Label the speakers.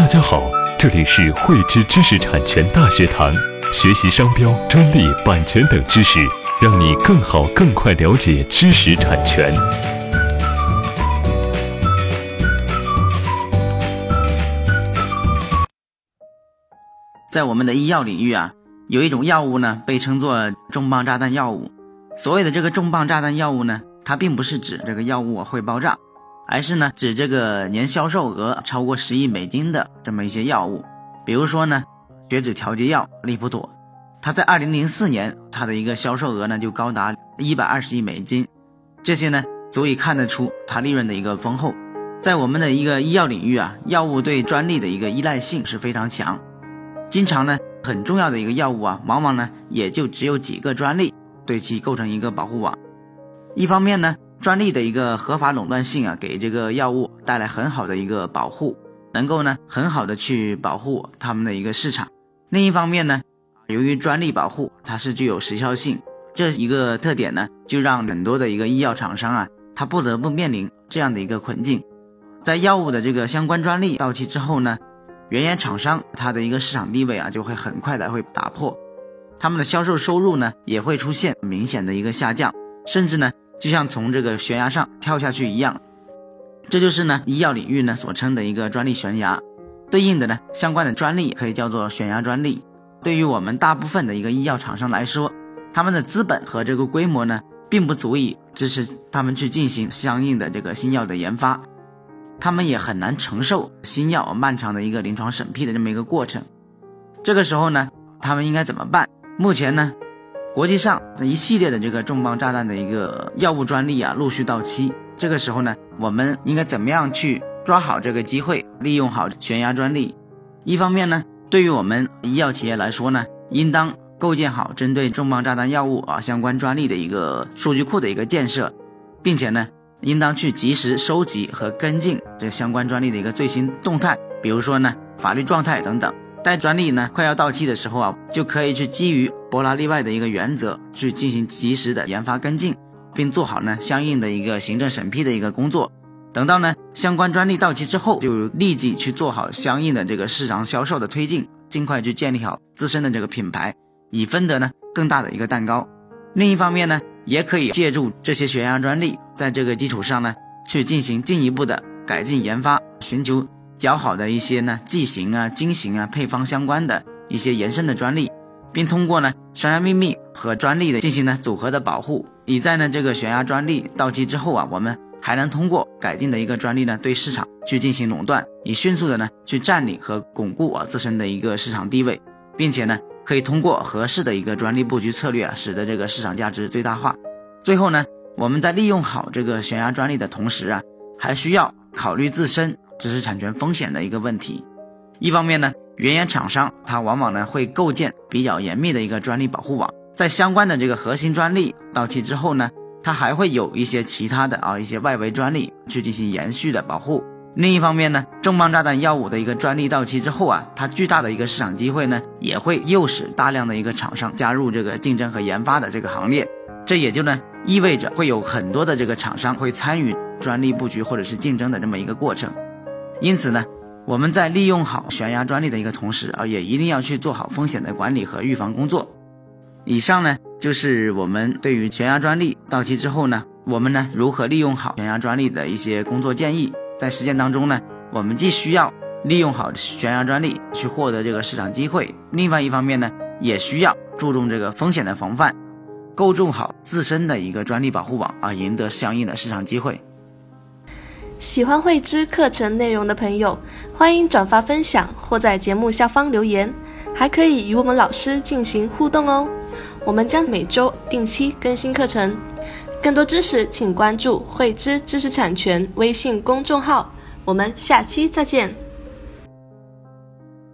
Speaker 1: 大家好，这里是汇知知识产权大学堂，学习商标、专利、版权等知识，让你更好、更快了解知识产权。
Speaker 2: 在我们的医药领域啊，有一种药物呢，被称作重磅炸弹药物。所谓的这个重磅炸弹药物呢，它并不是指这个药物会爆炸。而是呢，指这个年销售额超过十亿美金的这么一些药物，比如说呢，血脂调节药利普妥，它在二零零四年它的一个销售额呢就高达一百二十亿美金，这些呢足以看得出它利润的一个丰厚。在我们的一个医药领域啊，药物对专利的一个依赖性是非常强，经常呢很重要的一个药物啊，往往呢也就只有几个专利对其构成一个保护网。一方面呢。专利的一个合法垄断性啊，给这个药物带来很好的一个保护，能够呢很好的去保护他们的一个市场。另一方面呢，由于专利保护它是具有时效性，这一个特点呢，就让很多的一个医药厂商啊，他不得不面临这样的一个困境，在药物的这个相关专利到期之后呢，原研厂商它的一个市场地位啊，就会很快的会打破，他们的销售收入呢，也会出现明显的一个下降，甚至呢。就像从这个悬崖上跳下去一样，这就是呢医药领域呢所称的一个专利悬崖，对应的呢相关的专利可以叫做悬崖专利。对于我们大部分的一个医药厂商来说，他们的资本和这个规模呢，并不足以支持他们去进行相应的这个新药的研发，他们也很难承受新药漫长的一个临床审批的这么一个过程。这个时候呢，他们应该怎么办？目前呢？国际上一系列的这个重磅炸弹的一个药物专利啊，陆续到期。这个时候呢，我们应该怎么样去抓好这个机会，利用好悬崖专利？一方面呢，对于我们医药企业来说呢，应当构建好针对重磅炸弹药物啊相关专利的一个数据库的一个建设，并且呢，应当去及时收集和跟进这相关专利的一个最新动态，比如说呢，法律状态等等。待专利呢快要到期的时候啊，就可以去基于伯拉例外的一个原则去进行及时的研发跟进，并做好呢相应的一个行政审批的一个工作。等到呢相关专利到期之后，就立即去做好相应的这个市场销售的推进，尽快去建立好自身的这个品牌，以分得呢更大的一个蛋糕。另一方面呢，也可以借助这些悬崖专利，在这个基础上呢去进行进一步的改进研发，寻求。较好的一些呢剂型啊、经型啊、配方相关的一些延伸的专利，并通过呢商业秘密和专利的进行呢组合的保护，以在呢这个悬崖专利到期之后啊，我们还能通过改进的一个专利呢对市场去进行垄断，以迅速的呢去占领和巩固啊自身的一个市场地位，并且呢可以通过合适的一个专利布局策略啊，使得这个市场价值最大化。最后呢，我们在利用好这个悬崖专利的同时啊，还需要考虑自身。知识产权风险的一个问题，一方面呢，原研厂商它往往呢会构建比较严密的一个专利保护网，在相关的这个核心专利到期之后呢，它还会有一些其他的啊一些外围专利去进行延续的保护。另一方面呢，重磅炸弹药物的一个专利到期之后啊，它巨大的一个市场机会呢，也会诱使大量的一个厂商加入这个竞争和研发的这个行列，这也就呢意味着会有很多的这个厂商会参与专利布局或者是竞争的这么一个过程。因此呢，我们在利用好悬崖专利的一个同时啊，也一定要去做好风险的管理和预防工作。以上呢，就是我们对于悬崖专利到期之后呢，我们呢如何利用好悬崖专利的一些工作建议。在实践当中呢，我们既需要利用好悬崖专利去获得这个市场机会，另外一方面呢，也需要注重这个风险的防范，构筑好自身的一个专利保护网啊，赢得相应的市场机会。
Speaker 3: 喜欢慧芝课程内容的朋友，欢迎转发分享或在节目下方留言，还可以与我们老师进行互动哦。我们将每周定期更新课程，更多知识请关注慧芝知识产权微信公众号。我们下期再见。